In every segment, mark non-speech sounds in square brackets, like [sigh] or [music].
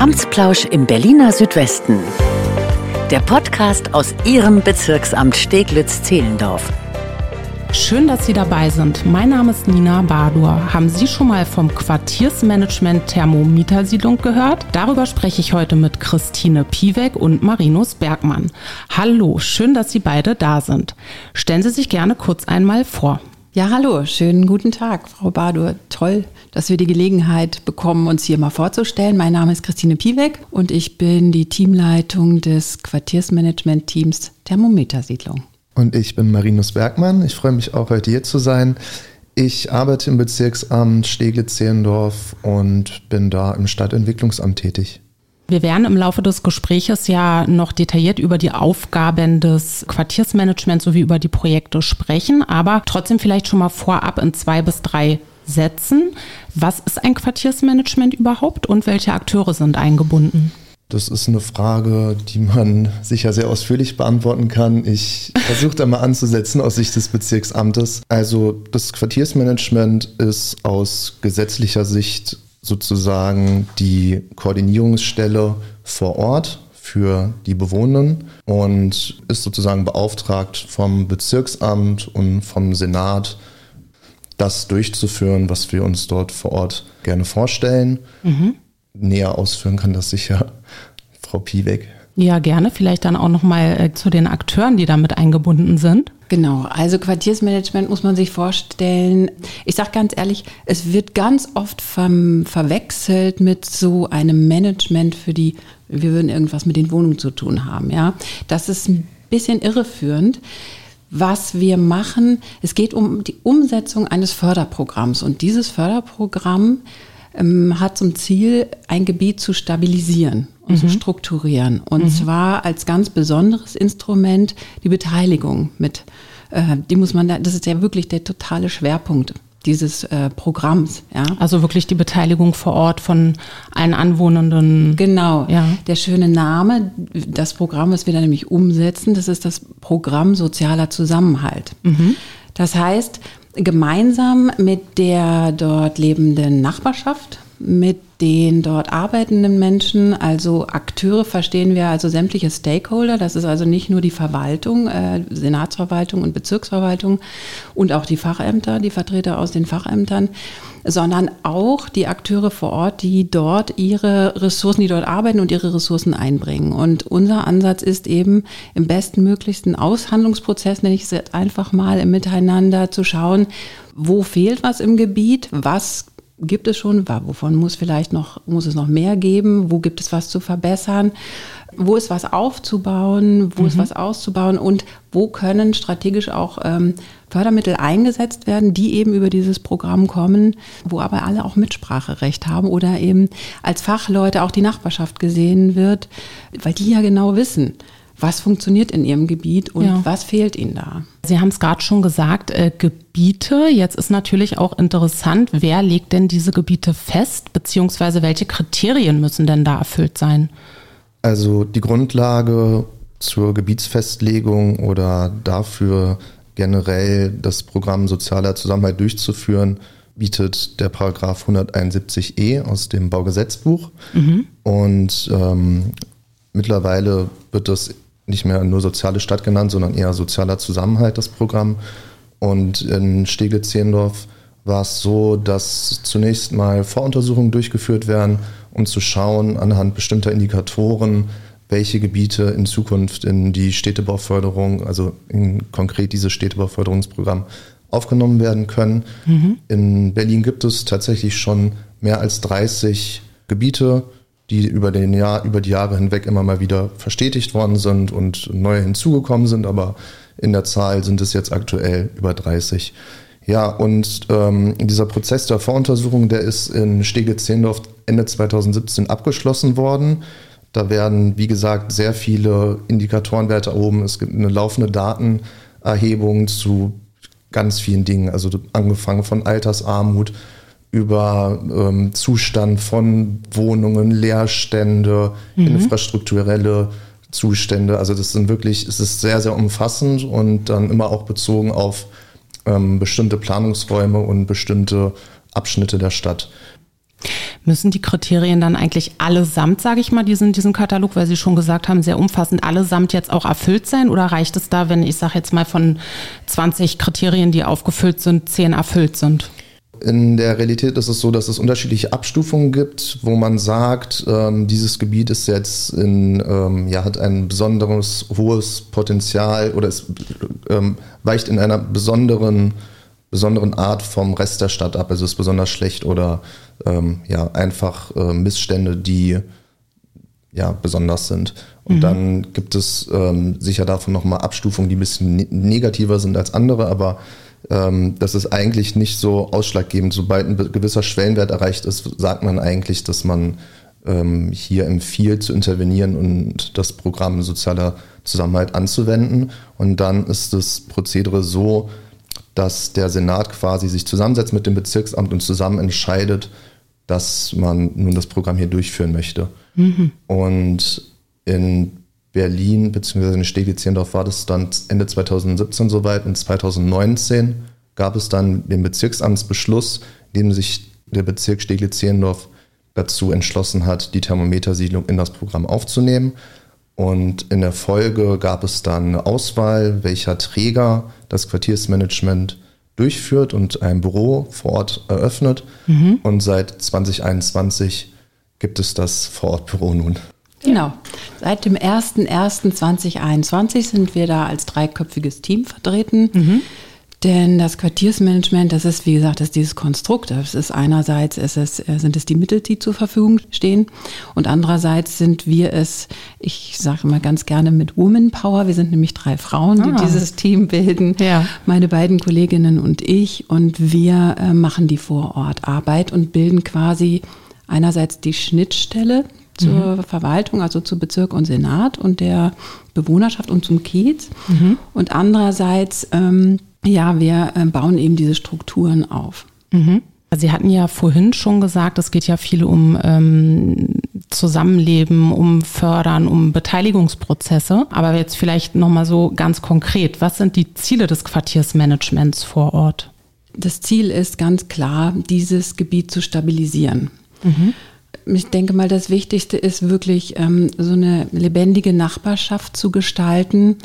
Amtsplausch im Berliner Südwesten. Der Podcast aus Ihrem Bezirksamt Steglitz-Zehlendorf. Schön, dass Sie dabei sind. Mein Name ist Nina Badur. Haben Sie schon mal vom Quartiersmanagement Thermomietersiedlung gehört? Darüber spreche ich heute mit Christine Piewek und Marinus Bergmann. Hallo, schön, dass Sie beide da sind. Stellen Sie sich gerne kurz einmal vor. Ja, hallo, schönen guten Tag, Frau Badur. Toll, dass wir die Gelegenheit bekommen, uns hier mal vorzustellen. Mein Name ist Christine Piewek und ich bin die Teamleitung des Quartiersmanagement-Teams Thermometersiedlung. Und ich bin Marinus Bergmann. Ich freue mich auch heute hier zu sein. Ich arbeite im Bezirksamt Steglitz-Zehlendorf und bin da im Stadtentwicklungsamt tätig. Wir werden im Laufe des Gespräches ja noch detailliert über die Aufgaben des Quartiersmanagements sowie über die Projekte sprechen, aber trotzdem vielleicht schon mal vorab in zwei bis drei Sätzen. Was ist ein Quartiersmanagement überhaupt und welche Akteure sind eingebunden? Das ist eine Frage, die man sicher sehr ausführlich beantworten kann. Ich versuche da mal anzusetzen aus Sicht des Bezirksamtes. Also das Quartiersmanagement ist aus gesetzlicher Sicht sozusagen die Koordinierungsstelle vor Ort für die Bewohnenden und ist sozusagen beauftragt vom Bezirksamt und vom Senat, das durchzuführen, was wir uns dort vor Ort gerne vorstellen. Mhm. Näher ausführen kann das sicher [laughs] Frau Piewek. Ja, gerne. Vielleicht dann auch nochmal äh, zu den Akteuren, die damit eingebunden sind. Genau, also Quartiersmanagement muss man sich vorstellen. Ich sage ganz ehrlich, es wird ganz oft ver verwechselt mit so einem Management für die, wir würden irgendwas mit den Wohnungen zu tun haben. Ja, das ist ein bisschen irreführend. Was wir machen, es geht um die Umsetzung eines Förderprogramms und dieses Förderprogramm ähm, hat zum Ziel, ein Gebiet zu stabilisieren und mhm. zu strukturieren. Und mhm. zwar als ganz besonderes Instrument die Beteiligung mit. Äh, die muss man da, das ist ja wirklich der totale Schwerpunkt dieses äh, Programms. Ja. Also wirklich die Beteiligung vor Ort von allen Anwohnenden. Genau. Ja. Der schöne Name, das Programm, was wir da nämlich umsetzen, das ist das Programm Sozialer Zusammenhalt. Mhm. Das heißt, gemeinsam mit der dort lebenden Nachbarschaft, mit den dort arbeitenden Menschen, also Akteure verstehen wir also sämtliche Stakeholder. Das ist also nicht nur die Verwaltung, äh, Senatsverwaltung und Bezirksverwaltung und auch die Fachämter, die Vertreter aus den Fachämtern, sondern auch die Akteure vor Ort, die dort ihre Ressourcen, die dort arbeiten und ihre Ressourcen einbringen. Und unser Ansatz ist eben im bestmöglichsten Aushandlungsprozess, nenne ich es jetzt einfach mal, im Miteinander zu schauen, wo fehlt was im Gebiet, was gibt es schon, wovon muss vielleicht noch, muss es noch mehr geben, wo gibt es was zu verbessern, wo ist was aufzubauen, wo mhm. ist was auszubauen? Und wo können strategisch auch ähm, Fördermittel eingesetzt werden, die eben über dieses Programm kommen, wo aber alle auch Mitspracherecht haben oder eben als Fachleute auch die Nachbarschaft gesehen wird, weil die ja genau wissen, was funktioniert in Ihrem Gebiet und ja. was fehlt Ihnen da? Sie haben es gerade schon gesagt, äh, Gebiete. Jetzt ist natürlich auch interessant, wer legt denn diese Gebiete fest, beziehungsweise welche Kriterien müssen denn da erfüllt sein? Also die Grundlage zur Gebietsfestlegung oder dafür generell das Programm sozialer Zusammenhalt durchzuführen, bietet der Paragraph 171e aus dem Baugesetzbuch. Mhm. Und ähm, mittlerweile wird das nicht mehr nur soziale Stadt genannt, sondern eher sozialer Zusammenhalt, das Programm. Und in Steglitz-Zehlendorf war es so, dass zunächst mal Voruntersuchungen durchgeführt werden, um zu schauen anhand bestimmter Indikatoren, welche Gebiete in Zukunft in die Städtebauförderung, also in konkret dieses Städtebauförderungsprogramm aufgenommen werden können. Mhm. In Berlin gibt es tatsächlich schon mehr als 30 Gebiete, die über, den Jahr, über die Jahre hinweg immer mal wieder verstetigt worden sind und neue hinzugekommen sind, aber in der Zahl sind es jetzt aktuell über 30. Ja, und ähm, dieser Prozess der Voruntersuchung, der ist in Steglitz-Zehlendorf Ende 2017 abgeschlossen worden. Da werden, wie gesagt, sehr viele Indikatorenwerte erhoben. Es gibt eine laufende Datenerhebung zu ganz vielen Dingen, also angefangen von Altersarmut, über ähm, Zustand von Wohnungen, Leerstände, mhm. infrastrukturelle Zustände. Also das sind wirklich, es ist sehr, sehr umfassend und dann immer auch bezogen auf ähm, bestimmte Planungsräume und bestimmte Abschnitte der Stadt. Müssen die Kriterien dann eigentlich allesamt, sage ich mal, diesen, diesen Katalog, weil Sie schon gesagt haben, sehr umfassend, allesamt jetzt auch erfüllt sein? Oder reicht es da, wenn ich sage jetzt mal von 20 Kriterien, die aufgefüllt sind, 10 erfüllt sind? In der Realität ist es so, dass es unterschiedliche Abstufungen gibt, wo man sagt, ähm, dieses Gebiet ist jetzt in, ähm, ja, hat ein besonderes hohes Potenzial oder es ähm, weicht in einer besonderen, besonderen Art vom Rest der Stadt ab. Also ist besonders schlecht oder ähm, ja, einfach äh, Missstände, die ja, besonders sind. Und mhm. dann gibt es ähm, sicher davon nochmal Abstufungen, die ein bisschen ne negativer sind als andere, aber ähm, das ist eigentlich nicht so ausschlaggebend. Sobald ein gewisser Schwellenwert erreicht ist, sagt man eigentlich, dass man ähm, hier empfiehlt zu intervenieren und das Programm sozialer Zusammenhalt anzuwenden. Und dann ist das Prozedere so, dass der Senat quasi sich zusammensetzt mit dem Bezirksamt und zusammen entscheidet, dass man nun das Programm hier durchführen möchte. Mhm. Und in Berlin bzw. in Steglitz-Jendorf war das dann Ende 2017 soweit. In 2019 gab es dann den Bezirksamtsbeschluss, in dem sich der Bezirk Steglitz-Jendorf dazu entschlossen hat, die Thermometersiedlung in das Programm aufzunehmen. Und in der Folge gab es dann eine Auswahl, welcher Träger das Quartiersmanagement durchführt und ein Büro vor Ort eröffnet. Mhm. Und seit 2021 gibt es das Vorortbüro nun. Genau. Seit dem 01.01.2021 sind wir da als dreiköpfiges Team vertreten. Mhm. Denn das Quartiersmanagement, das ist, wie gesagt, das ist dieses Konstrukt. Das ist einerseits ist es, äh, sind es die Mittel, die zur Verfügung stehen. Und andererseits sind wir es, ich sage immer ganz gerne mit Woman Power. Wir sind nämlich drei Frauen, die ah. dieses Team bilden. Ja. Meine beiden Kolleginnen und ich. Und wir äh, machen die Vorortarbeit und bilden quasi einerseits die Schnittstelle zur mhm. Verwaltung, also zu Bezirk und Senat und der Bewohnerschaft und zum Kiez. Mhm. Und andererseits, ähm, ja, wir äh, bauen eben diese Strukturen auf. Mhm. Sie hatten ja vorhin schon gesagt, es geht ja viel um ähm, Zusammenleben, um Fördern, um Beteiligungsprozesse. Aber jetzt vielleicht nochmal so ganz konkret, was sind die Ziele des Quartiersmanagements vor Ort? Das Ziel ist ganz klar, dieses Gebiet zu stabilisieren. Mhm ich denke mal, das Wichtigste ist wirklich ähm, so eine lebendige Nachbarschaft zu gestalten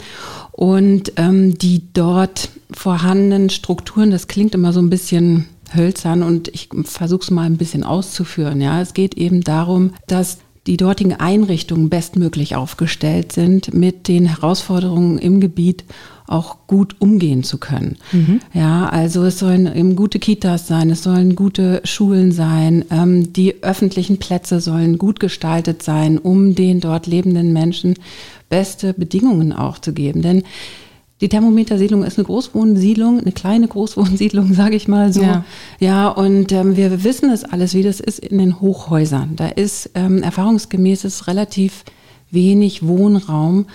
und ähm, die dort vorhandenen Strukturen, das klingt immer so ein bisschen hölzern und ich versuche es mal ein bisschen auszuführen. Ja, es geht eben darum, dass die dortigen Einrichtungen bestmöglich aufgestellt sind mit den Herausforderungen im Gebiet auch gut umgehen zu können. Mhm. Ja, also es sollen eben gute Kitas sein, es sollen gute Schulen sein, ähm, die öffentlichen Plätze sollen gut gestaltet sein, um den dort lebenden Menschen beste Bedingungen auch zu geben. Denn die Thermometersiedlung ist eine Großwohnsiedlung, eine kleine Großwohnsiedlung, [laughs] sage ich mal so. Ja, ja und ähm, wir wissen es alles, wie das ist in den Hochhäusern. Da ist ähm, erfahrungsgemäß relativ wenig Wohnraum.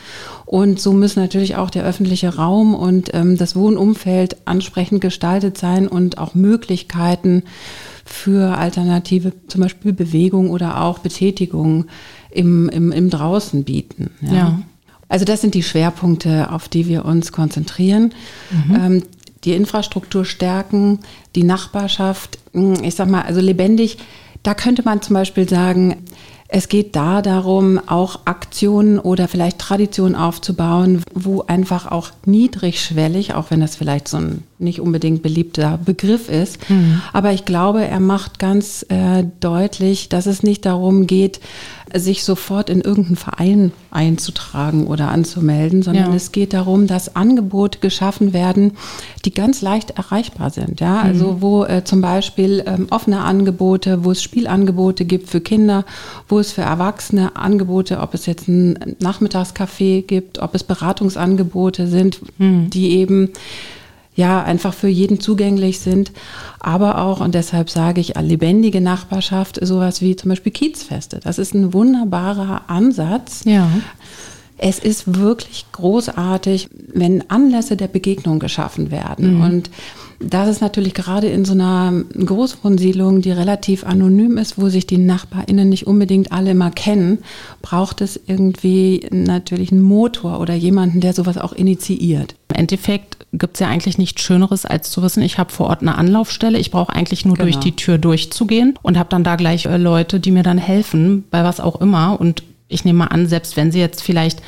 Und so müssen natürlich auch der öffentliche Raum und ähm, das Wohnumfeld ansprechend gestaltet sein und auch Möglichkeiten für alternative, zum Beispiel Bewegung oder auch Betätigung im, im, im Draußen bieten. Ja. ja. Also das sind die Schwerpunkte, auf die wir uns konzentrieren. Mhm. Ähm, die Infrastruktur stärken, die Nachbarschaft, hm, ich sag mal, also lebendig. Da könnte man zum Beispiel sagen, es geht da darum, auch Aktionen oder vielleicht Traditionen aufzubauen, wo einfach auch niedrigschwellig, auch wenn das vielleicht so ein nicht unbedingt beliebter Begriff ist, mhm. aber ich glaube, er macht ganz äh, deutlich, dass es nicht darum geht, sich sofort in irgendeinen Verein einzutragen oder anzumelden, sondern ja. es geht darum, dass Angebote geschaffen werden, die ganz leicht erreichbar sind. Ja, also mhm. wo äh, zum Beispiel ähm, offene Angebote, wo es Spielangebote gibt für Kinder, wo es für Erwachsene Angebote, ob es jetzt ein Nachmittagscafé gibt, ob es Beratungsangebote sind, mhm. die eben ja einfach für jeden zugänglich sind, aber auch, und deshalb sage ich, lebendige Nachbarschaft, sowas wie zum Beispiel Kiezfeste. Das ist ein wunderbarer Ansatz. Ja. Es ist wirklich großartig, wenn Anlässe der Begegnung geschaffen werden. Mhm. Und das ist natürlich gerade in so einer Großwohnsiedlung, die relativ anonym ist, wo sich die NachbarInnen nicht unbedingt alle mal kennen, braucht es irgendwie natürlich einen Motor oder jemanden, der sowas auch initiiert. Im Endeffekt gibt es ja eigentlich nichts Schöneres, als zu wissen, ich habe vor Ort eine Anlaufstelle. Ich brauche eigentlich nur genau. durch die Tür durchzugehen und habe dann da gleich äh, Leute, die mir dann helfen, bei was auch immer. Und ich nehme mal an, selbst wenn sie jetzt vielleicht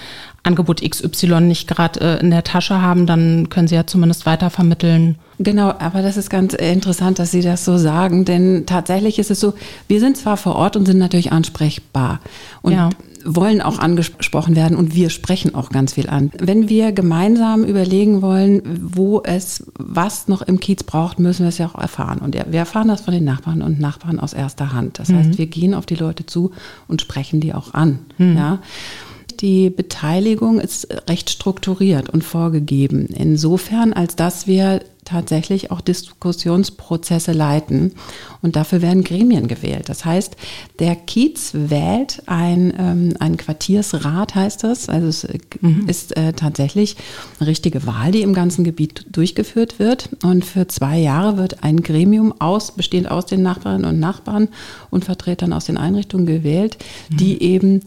Angebot XY nicht gerade äh, in der Tasche haben, dann können Sie ja zumindest weitervermitteln. Genau, aber das ist ganz interessant, dass Sie das so sagen, denn tatsächlich ist es so, wir sind zwar vor Ort und sind natürlich ansprechbar und ja. Wollen auch angesprochen werden und wir sprechen auch ganz viel an. Wenn wir gemeinsam überlegen wollen, wo es was noch im Kiez braucht, müssen wir es ja auch erfahren. Und wir erfahren das von den Nachbarn und Nachbarn aus erster Hand. Das mhm. heißt, wir gehen auf die Leute zu und sprechen die auch an. Mhm. Ja. Die Beteiligung ist recht strukturiert und vorgegeben. Insofern, als dass wir tatsächlich auch Diskussionsprozesse leiten. Und dafür werden Gremien gewählt. Das heißt, der Kiez wählt ein, ähm, ein Quartiersrat, heißt das. Also es mhm. ist äh, tatsächlich eine richtige Wahl, die im ganzen Gebiet durchgeführt wird. Und für zwei Jahre wird ein Gremium aus, bestehend aus den Nachbarinnen und Nachbarn und Vertretern aus den Einrichtungen gewählt, mhm. die eben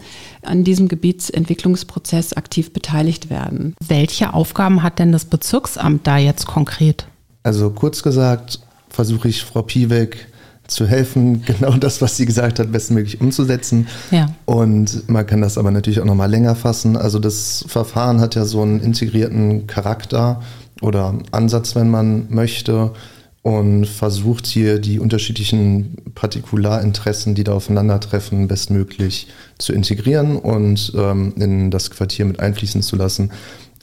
an diesem Gebietsentwicklungsprozess aktiv beteiligt werden. Welche Aufgaben hat denn das Bezirksamt da jetzt konkret? Also kurz gesagt, versuche ich Frau Piewek zu helfen, [laughs] genau das, was sie gesagt hat, bestmöglich umzusetzen. Ja. Und man kann das aber natürlich auch nochmal länger fassen. Also das Verfahren hat ja so einen integrierten Charakter oder Ansatz, wenn man möchte, und versucht hier die unterschiedlichen Partikularinteressen, die da aufeinandertreffen, bestmöglich zu integrieren und ähm, in das Quartier mit einfließen zu lassen.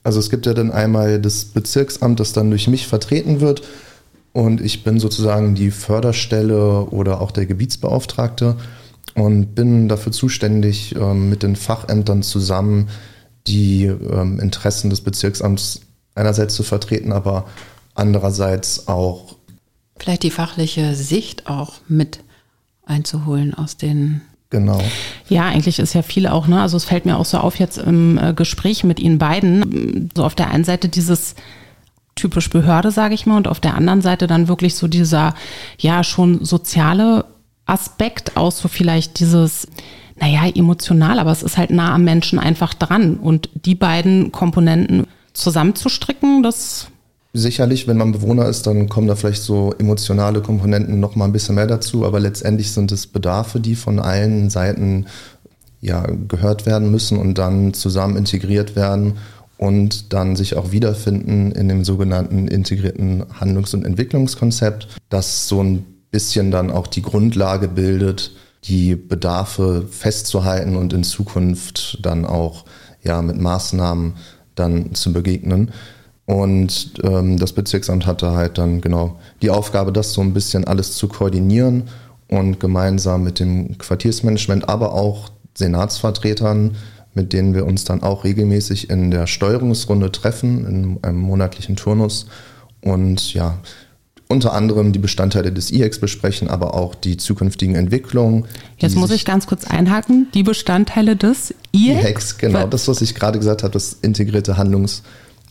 Also es gibt ja dann einmal das Bezirksamt, das dann durch mich vertreten wird und ich bin sozusagen die Förderstelle oder auch der Gebietsbeauftragte und bin dafür zuständig, ähm, mit den Fachämtern zusammen die ähm, Interessen des Bezirksamts einerseits zu vertreten, aber andererseits auch vielleicht die fachliche Sicht auch mit einzuholen aus den Genau. Ja, eigentlich ist ja viel auch, ne? Also es fällt mir auch so auf jetzt im äh, Gespräch mit Ihnen beiden. So auf der einen Seite dieses typisch Behörde, sage ich mal, und auf der anderen Seite dann wirklich so dieser, ja, schon soziale Aspekt aus, so vielleicht dieses, naja, emotional, aber es ist halt nah am Menschen einfach dran. Und die beiden Komponenten zusammenzustricken, das Sicherlich, wenn man Bewohner ist, dann kommen da vielleicht so emotionale Komponenten noch mal ein bisschen mehr dazu, aber letztendlich sind es Bedarfe, die von allen Seiten ja, gehört werden müssen und dann zusammen integriert werden und dann sich auch wiederfinden in dem sogenannten integrierten Handlungs- und Entwicklungskonzept, das so ein bisschen dann auch die Grundlage bildet, die Bedarfe festzuhalten und in Zukunft dann auch ja, mit Maßnahmen dann zu begegnen. Und ähm, das Bezirksamt hatte halt dann genau die Aufgabe, das so ein bisschen alles zu koordinieren und gemeinsam mit dem Quartiersmanagement, aber auch Senatsvertretern, mit denen wir uns dann auch regelmäßig in der Steuerungsrunde treffen, in einem monatlichen Turnus und ja, unter anderem die Bestandteile des IHEX besprechen, aber auch die zukünftigen Entwicklungen. Jetzt muss ich ganz kurz einhaken, die Bestandteile des IHEX? IHEX, genau, das, was ich gerade gesagt habe, das integrierte Handlungs-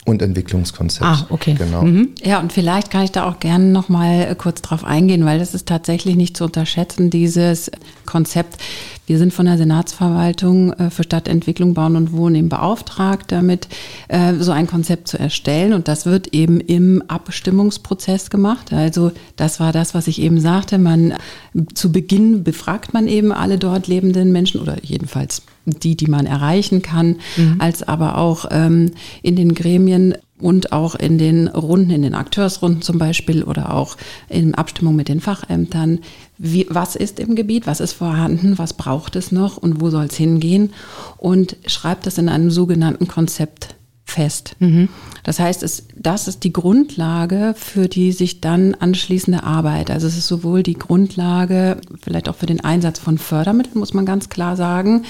und Entwicklungskonzept. Ah, okay. Genau. Mhm. Ja, und vielleicht kann ich da auch gerne noch mal äh, kurz drauf eingehen, weil das ist tatsächlich nicht zu unterschätzen, dieses Konzept. Wir sind von der Senatsverwaltung äh, für Stadtentwicklung, Bauen und Wohnen eben beauftragt, damit äh, so ein Konzept zu erstellen. Und das wird eben im Abstimmungsprozess gemacht. Also das war das, was ich eben sagte. Man zu Beginn befragt man eben alle dort lebenden Menschen oder jedenfalls die, die man erreichen kann, mhm. als aber auch ähm, in den Gremien und auch in den Runden, in den Akteursrunden zum Beispiel oder auch in Abstimmung mit den Fachämtern. Wie, was ist im Gebiet, was ist vorhanden, was braucht es noch und wo soll es hingehen? Und schreibt das in einem sogenannten Konzept fest. Mhm. Das heißt, es, das ist die Grundlage für die sich dann anschließende Arbeit. Also es ist sowohl die Grundlage, vielleicht auch für den Einsatz von Fördermitteln, muss man ganz klar sagen,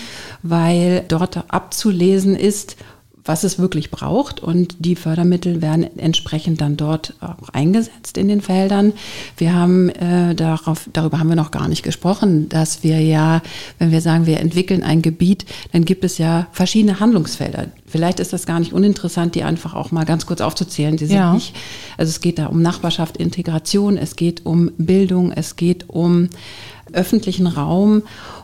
weil dort abzulesen ist, was es wirklich braucht und die Fördermittel werden entsprechend dann dort auch eingesetzt in den Feldern. Wir haben äh, darauf, darüber haben wir noch gar nicht gesprochen, dass wir ja, wenn wir sagen, wir entwickeln ein Gebiet, dann gibt es ja verschiedene Handlungsfelder Vielleicht ist das gar nicht uninteressant, die einfach auch mal ganz kurz aufzuzählen. Die sind Ja. nicht, also es geht da um Nachbarschaft, Integration, es geht um Bildung, es geht um öffentlichen Raum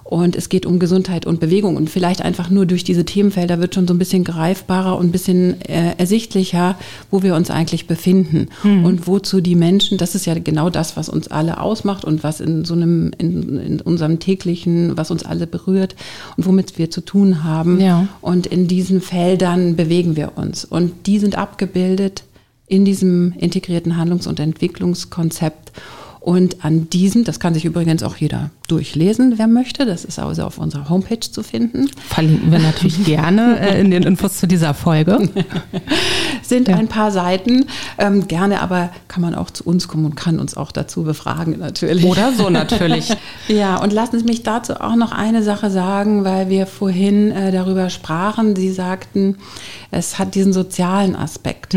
und es geht um Gesundheit und Bewegung. Und vielleicht einfach nur durch diese Themenfelder wird schon so ein bisschen greifbarer und ein bisschen äh, ersichtlicher, wo wir uns eigentlich befinden und wozu die Menschen, das ist ja genau das, was uns alle ausmacht und was in so einem, in, in unserem täglichen, was uns alle berührt und womit wir zu tun haben. Ja. Und in diesen Feldern bewegen wir uns. Und die sind abgebildet in diesem integrierten Handlungs- und Entwicklungskonzept. Und an diesem, das kann sich übrigens auch jeder durchlesen, wer möchte. Das ist also auf unserer Homepage zu finden. Verlinken wir natürlich [laughs] gerne äh, in den Infos zu dieser Folge. [laughs] Sind ein paar Seiten. Ähm, gerne aber kann man auch zu uns kommen und kann uns auch dazu befragen, natürlich. Oder so natürlich. [laughs] Ja, und lassen Sie mich dazu auch noch eine Sache sagen, weil wir vorhin äh, darüber sprachen. Sie sagten, es hat diesen sozialen Aspekt.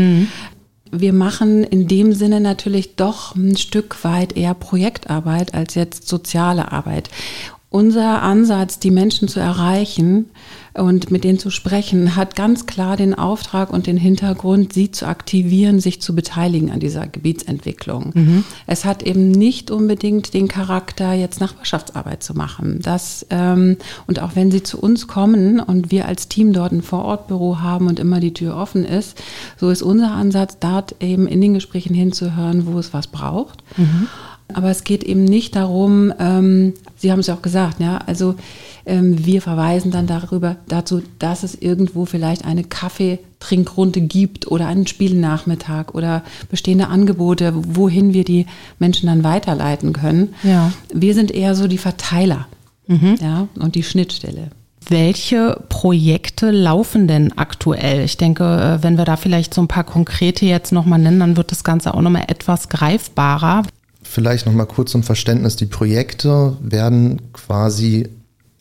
Wir machen in dem Sinne natürlich doch ein Stück weit eher Projektarbeit als jetzt soziale Arbeit. Unser Ansatz, die Menschen zu erreichen und mit denen zu sprechen, hat ganz klar den Auftrag und den Hintergrund, sie zu aktivieren, sich zu beteiligen an dieser Gebietsentwicklung. Es hat eben nicht unbedingt den Charakter, jetzt Nachbarschaftsarbeit zu machen. Das, ähm, und auch wenn sie zu uns kommen und wir als Team dort ein Vorortbüro haben und immer die Tür offen ist, so ist unser Ansatz, dort eben in den Gesprächen hinzuhören, wo es was braucht. Aber es geht eben nicht darum, ähm, Sie haben es ja auch gesagt, ja, also wir verweisen dann darüber dazu, dass es irgendwo vielleicht eine Kaffeetrinkrunde gibt oder einen Spielnachmittag oder bestehende Angebote, wohin wir die Menschen dann weiterleiten können. Ja. Wir sind eher so die Verteiler ja, und die Schnittstelle. Welche Projekte laufen denn aktuell? Ich denke, äh, wenn wir da vielleicht so ein paar konkrete jetzt nochmal nennen, dann wird das Ganze auch nochmal etwas greifbarer. Vielleicht nochmal kurz zum Verständnis. Die Projekte werden quasi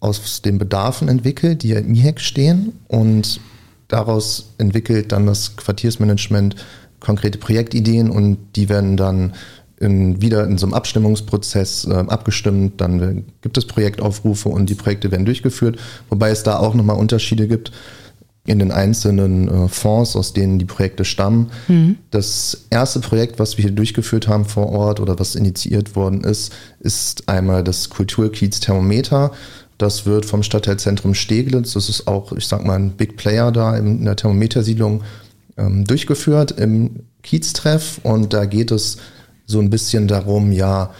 aus den Bedarfen entwickelt, die ja im IHEC stehen und daraus entwickelt dann das Quartiersmanagement konkrete Projektideen und die werden dann in, wieder in so einem Abstimmungsprozess äh, abgestimmt. Dann gibt es Projektaufrufe und die Projekte werden durchgeführt, wobei es da auch nochmal Unterschiede gibt in den einzelnen äh, Fonds, aus denen die Projekte stammen. Das erste Projekt, was wir hier durchgeführt haben vor Ort oder was initiiert worden ist, ist einmal das Kulturkiez Thermometer. Das wird vom Stadtteilzentrum Steglitz, das ist auch, ich sag mal, ein Big Player da in der Thermometersiedlung, ähm, durchgeführt im Kieztreff. Und da geht es so ein bisschen darum, ja,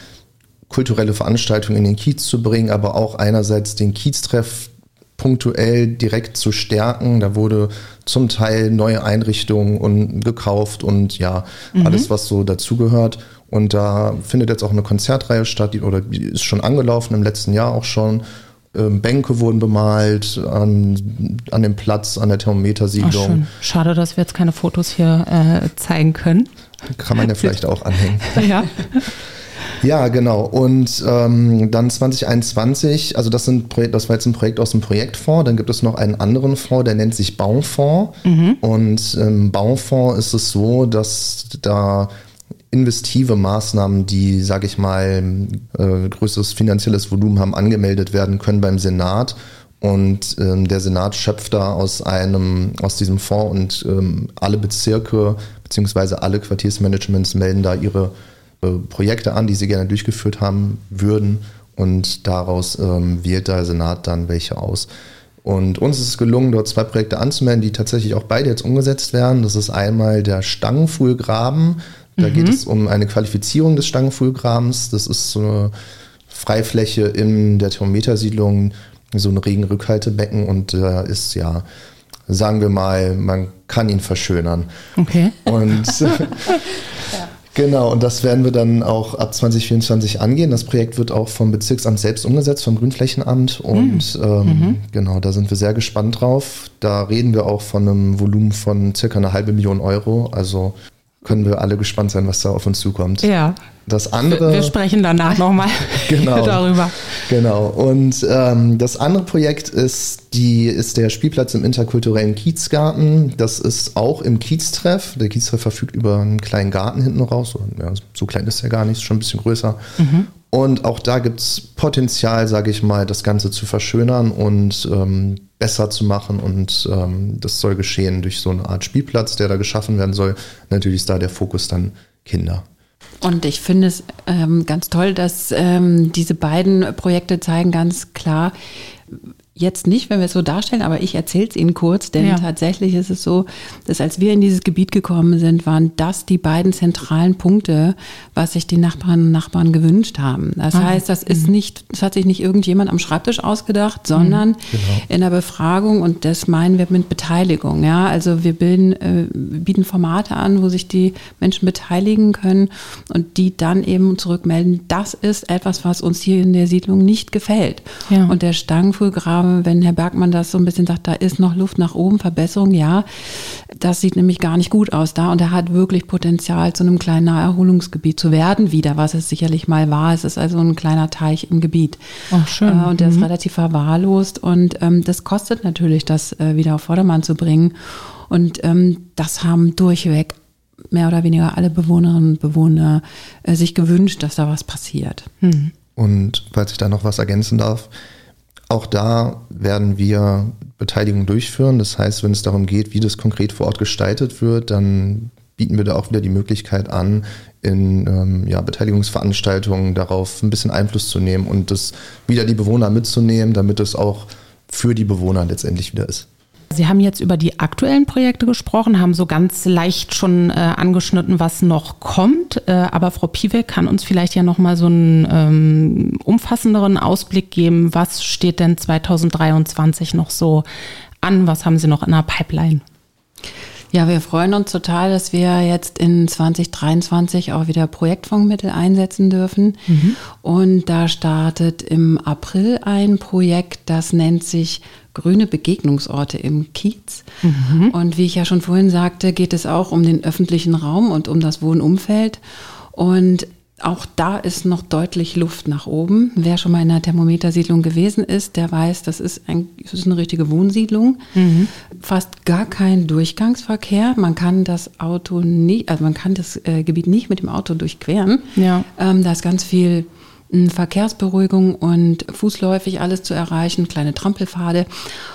kulturelle Veranstaltungen in den Kiez zu bringen, aber auch einerseits den Kieztreff punktuell direkt zu stärken. Da wurde zum Teil neue Einrichtungen und gekauft und ja, alles, was so dazugehört. Und da findet jetzt auch eine Konzertreihe statt, die, oder die ist schon angelaufen im letzten Jahr auch schon. Ähm, Bänke wurden bemalt an, an dem Platz, an der Thermometersiedlung. schön. Schade, dass wir jetzt keine Fotos hier äh, zeigen können. Kann man ja vielleicht auch anhängen. [laughs] Ja. Ja, genau. Und ähm, dann 2021, also das, sind, das war jetzt ein Projekt aus dem Projektfonds. Dann gibt es noch einen anderen Fonds, der nennt sich Baufonds. Und im Baufonds ist es so, dass da investive Maßnahmen, die, sage ich mal, äh, größeres finanzielles Volumen haben, angemeldet werden können beim Senat. Und ähm, der Senat schöpft da aus einem, aus diesem Fonds und ähm, alle Bezirke beziehungsweise alle Quartiersmanagements melden da ihre äh, Projekte an, die sie gerne durchgeführt haben würden. Und daraus ähm, wählt der Senat dann welche aus. Und uns ist es gelungen, dort zwei Projekte anzumelden, die tatsächlich auch beide jetzt umgesetzt werden. Das ist einmal der Stangenfuhlgraben. Da geht es um eine Qualifizierung des Stangenfuhlgrabens. Das ist so eine Freifläche in der Thermometersiedlung, so ein Regenrückhaltebecken und da ist ja, sagen wir mal, man kann ihn verschönern. Okay. Und [laughs] [laughs] genau, und das werden wir dann auch ab 2024 angehen. Das Projekt wird auch vom Bezirksamt selbst umgesetzt, vom Grünflächenamt. Und ähm, genau, da sind wir sehr gespannt drauf. Da reden wir auch von einem Volumen von circa eine halbe Million Euro. Also können wir alle gespannt sein, was da auf uns zukommt. Ja. Das andere. Wir sprechen danach nochmal [laughs] Genau. darüber. Genau. Und ähm, das andere Projekt ist, die, ist der Spielplatz im interkulturellen Kiezgarten. Das ist auch im Kieztreff. Der Kieztreff verfügt über einen kleinen Garten hinten raus. So, ja, so klein ist er gar nicht, schon ein bisschen größer. Und auch da gibt es Potenzial, sage ich mal, das Ganze zu verschönern. Und ähm, besser zu machen und ähm, das soll geschehen durch so eine Art Spielplatz, der da geschaffen werden soll. Natürlich ist da der Fokus dann Kinder. Und ich finde es ähm, ganz toll, dass ähm, diese beiden Projekte zeigen ganz klar, Jetzt nicht, wenn wir es so darstellen, aber ich erzähle es Ihnen kurz, denn ja. tatsächlich ist es so, dass als wir in dieses Gebiet gekommen sind, waren das die beiden zentralen Punkte, was sich die Nachbarn und Nachbarn gewünscht haben. Das ah. heißt, das ist mhm. nicht, das hat sich nicht irgendjemand am Schreibtisch ausgedacht, sondern mhm. genau. in der Befragung und das meinen wir mit Beteiligung. Ja, also wir bilden, äh, bieten Formate an, wo sich die Menschen beteiligen können und die dann eben zurückmelden, das ist etwas, was uns hier in der Siedlung nicht gefällt. Ja. Und der Stangenfuhlgraben wenn Herr Bergmann das so ein bisschen sagt, da ist noch Luft nach oben, Verbesserung, ja. Das sieht nämlich gar nicht gut aus da und er hat wirklich Potenzial, zu einem kleinen Naherholungsgebiet zu werden wieder, was es sicherlich mal war. Es ist also ein kleiner Teich im Gebiet. Ach, schön. Äh, und der mhm. ist relativ verwahrlost und ähm, das kostet natürlich, das äh, wieder auf Vordermann zu bringen. Und ähm, das haben durchweg mehr oder weniger alle Bewohnerinnen und Bewohner äh, sich gewünscht, dass da was passiert. Mhm. Und falls ich da noch was ergänzen darf, auch da werden wir Beteiligung durchführen. Das heißt, wenn es darum geht, wie das konkret vor Ort gestaltet wird, dann bieten wir da auch wieder die Möglichkeit an, in ähm, ja, Beteiligungsveranstaltungen darauf ein bisschen Einfluss zu nehmen und das wieder die Bewohner mitzunehmen, damit es auch für die Bewohner letztendlich wieder ist. Sie haben jetzt über die aktuellen Projekte gesprochen, haben so ganz leicht schon äh, angeschnitten, was noch kommt. Äh, aber Frau Piewek kann uns vielleicht ja noch mal so einen ähm, umfassenderen Ausblick geben. Was steht denn 2023 noch so an? Was haben Sie noch in der Pipeline? Ja, wir freuen uns total, dass wir jetzt in 2023 auch wieder Projektfondsmittel einsetzen dürfen. Mhm. Und da startet im April ein Projekt, das nennt sich grüne Begegnungsorte im Kiez. Mhm. Und wie ich ja schon vorhin sagte, geht es auch um den öffentlichen Raum und um das Wohnumfeld. Und auch da ist noch deutlich Luft nach oben. Wer schon mal in einer Thermometersiedlung gewesen ist, der weiß, das ist, ein, das ist eine richtige Wohnsiedlung. Mhm. Fast gar kein Durchgangsverkehr. Man kann das Auto nicht, also man kann das äh, Gebiet nicht mit dem Auto durchqueren. Ja. Ähm, da ist ganz viel Verkehrsberuhigung und fußläufig alles zu erreichen, kleine Trampelpfade.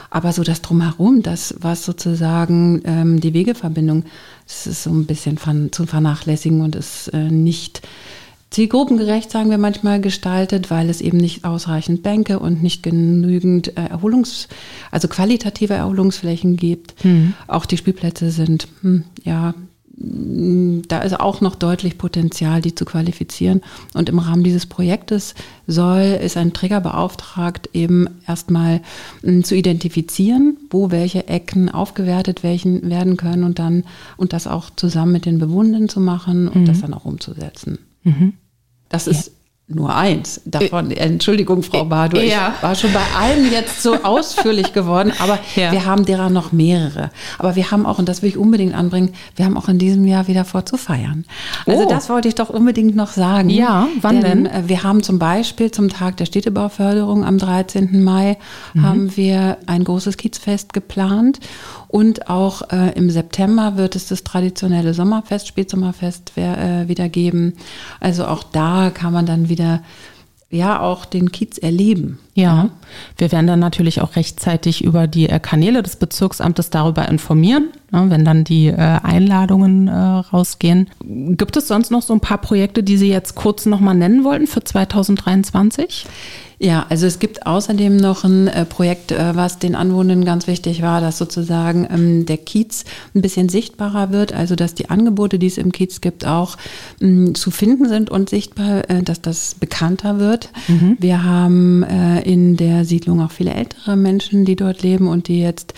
Aber so das drumherum, das was sozusagen ähm, die Wegeverbindung, das ist so ein bisschen von, zu vernachlässigen und ist äh, nicht zielgruppengerecht, sagen wir manchmal, gestaltet, weil es eben nicht ausreichend Bänke und nicht genügend äh, Erholungs-, also qualitative Erholungsflächen gibt. Mhm. Auch die Spielplätze sind, hm, ja, da ist auch noch deutlich Potenzial, die zu qualifizieren. Und im Rahmen dieses Projektes soll, ist ein Träger beauftragt, eben erstmal hm, zu identifizieren, wo welche Ecken aufgewertet welchen, werden können und dann, und das auch zusammen mit den Bewohnenden zu machen und mhm. das dann auch umzusetzen. Mhm. Das ist nur eins davon. Äh, Entschuldigung, Frau äh, Bardo, ich ja. war schon bei allen jetzt so [laughs] ausführlich geworden, aber ja. wir haben derer noch mehrere. Aber wir haben auch, und das will ich unbedingt anbringen, wir haben auch in diesem Jahr wieder vor zu feiern. Also oh. das wollte ich doch unbedingt noch sagen. Ja, wann denn? denn? Äh, wir haben zum Beispiel zum Tag der Städtebauförderung am 13. Mai mhm. haben wir ein großes Kiezfest geplant und auch äh, im September wird es das traditionelle Sommerfest, Spätsommerfest äh, wieder geben. Also auch da kann man dann wieder ja auch den Kiez erleben. Ja, ja, wir werden dann natürlich auch rechtzeitig über die äh, Kanäle des Bezirksamtes darüber informieren, ne, wenn dann die äh, Einladungen äh, rausgehen. Gibt es sonst noch so ein paar Projekte, die Sie jetzt kurz nochmal nennen wollten für 2023? Ja, also es gibt außerdem noch ein äh, Projekt, äh, was den Anwohnern ganz wichtig war, dass sozusagen ähm, der Kiez ein bisschen sichtbarer wird, also dass die Angebote, die es im Kiez gibt, auch ähm, zu finden sind und sichtbar, äh, dass das bekannter wird. Mhm. Wir haben in der Siedlung auch viele ältere Menschen, die dort leben und die jetzt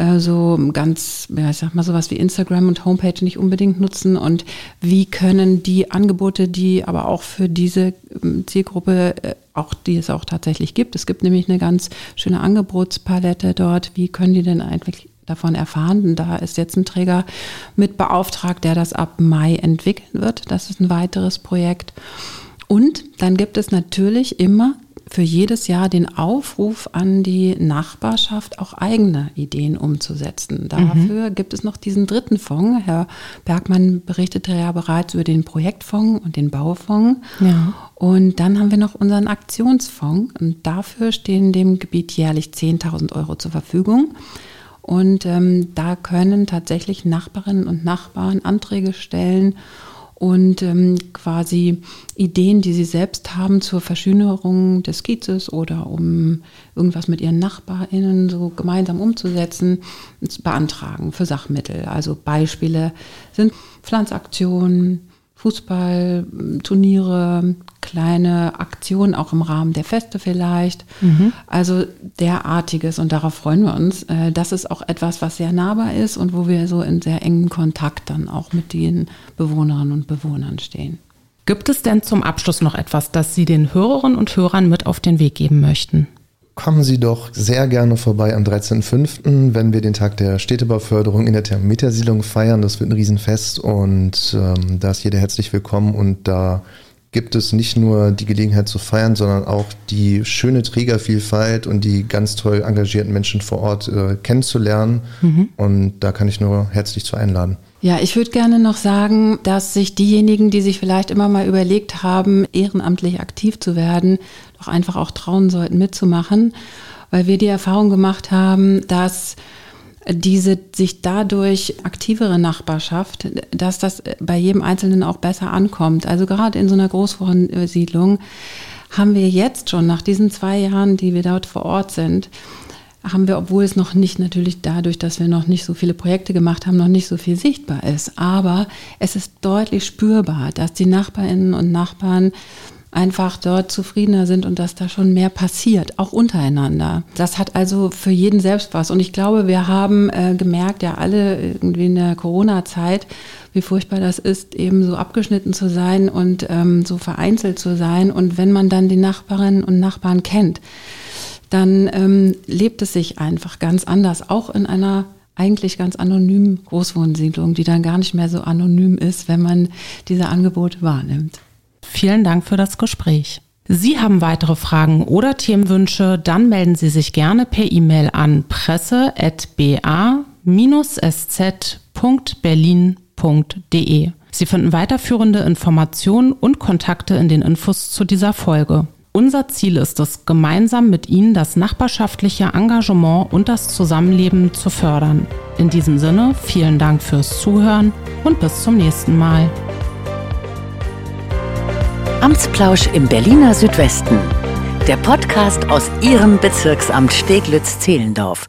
äh, so ganz, ja, ich sag mal, sowas wie Instagram und Homepage nicht unbedingt nutzen und wie können die Angebote, die aber auch für diese ähm, Zielgruppe, äh, auch die es auch tatsächlich gibt, es gibt nämlich eine ganz schöne Angebotspalette dort, wie können die denn eigentlich davon erfahren. Und da ist jetzt ein Träger mit beauftragt, der das ab Mai entwickeln wird. Das ist ein weiteres Projekt. Und dann gibt es natürlich immer für jedes Jahr den Aufruf an die Nachbarschaft, auch eigene Ideen umzusetzen. Dafür mhm. gibt es noch diesen dritten Fonds. Herr Bergmann berichtete ja bereits über den Projektfonds und den Baufonds. Ja. Und dann haben wir noch unseren Aktionsfonds. Und dafür stehen dem Gebiet jährlich 10.000 Euro zur Verfügung. Und ähm, da können tatsächlich Nachbarinnen und Nachbarn Anträge stellen und ähm, quasi Ideen, die sie selbst haben zur Verschönerung des Kiezes oder um irgendwas mit ihren NachbarInnen so gemeinsam umzusetzen, beantragen für Sachmittel. Also Beispiele sind Pflanzaktionen, Fußballturniere, kleine Aktionen auch im Rahmen der Feste vielleicht. Mhm. Also derartiges und darauf freuen wir uns. Äh, das ist auch etwas, was sehr nahbar ist und wo wir so in sehr engen Kontakt dann auch mit den Bewohnerinnen und Bewohnern stehen. Gibt es denn zum Abschluss noch etwas, das Sie den Hörerinnen und Hörern mit auf den Weg geben möchten? Kommen Sie doch sehr gerne vorbei am 13.05., wenn wir den Tag der Städtebauförderung in der Thermometersiedlung feiern. Das wird ein Riesenfest und ähm, da ist jeder herzlich willkommen und da gibt es nicht nur die Gelegenheit zu feiern, sondern auch die schöne Trägervielfalt und die ganz toll engagierten Menschen vor Ort äh, kennenzulernen. Mhm. Und da kann ich nur herzlich zu einladen. Ja, ich würde gerne noch sagen, dass sich diejenigen, die sich vielleicht immer mal überlegt haben, ehrenamtlich aktiv zu werden, doch einfach auch trauen sollten, mitzumachen, weil wir die Erfahrung gemacht haben, dass diese sich dadurch aktivere Nachbarschaft, dass das bei jedem Einzelnen auch besser ankommt. Also gerade in so einer Großwohnsiedlung haben wir jetzt schon nach diesen zwei Jahren, die wir dort vor Ort sind, haben wir, obwohl es noch nicht natürlich dadurch, dass wir noch nicht so viele Projekte gemacht haben, noch nicht so viel sichtbar ist. Aber es ist deutlich spürbar, dass die Nachbarinnen und Nachbarn einfach dort zufriedener sind und dass da schon mehr passiert, auch untereinander. Das hat also für jeden selbst was. Und ich glaube, wir haben äh, gemerkt, ja alle irgendwie in der Corona-Zeit, wie furchtbar das ist, eben so abgeschnitten zu sein und ähm, so vereinzelt zu sein. Und wenn man dann die Nachbarinnen und Nachbarn kennt, dann ähm, lebt es sich einfach ganz anders, auch in einer eigentlich ganz anonymen Großwohnsiedlung, die dann gar nicht mehr so anonym ist, wenn man diese Angebote wahrnimmt. Vielen Dank für das Gespräch. Sie haben weitere Fragen oder Themenwünsche, dann melden Sie sich gerne per E-Mail an presse.ba-sz.berlin.de. Sie finden weiterführende Informationen und Kontakte in den Infos zu dieser Folge. Unser Ziel ist es, gemeinsam mit Ihnen das nachbarschaftliche Engagement und das Zusammenleben zu fördern. In diesem Sinne, vielen Dank fürs Zuhören und bis zum nächsten Mal. Amtsplausch im Berliner Südwesten. Der Podcast aus Ihrem Bezirksamt Steglitz-Zehlendorf.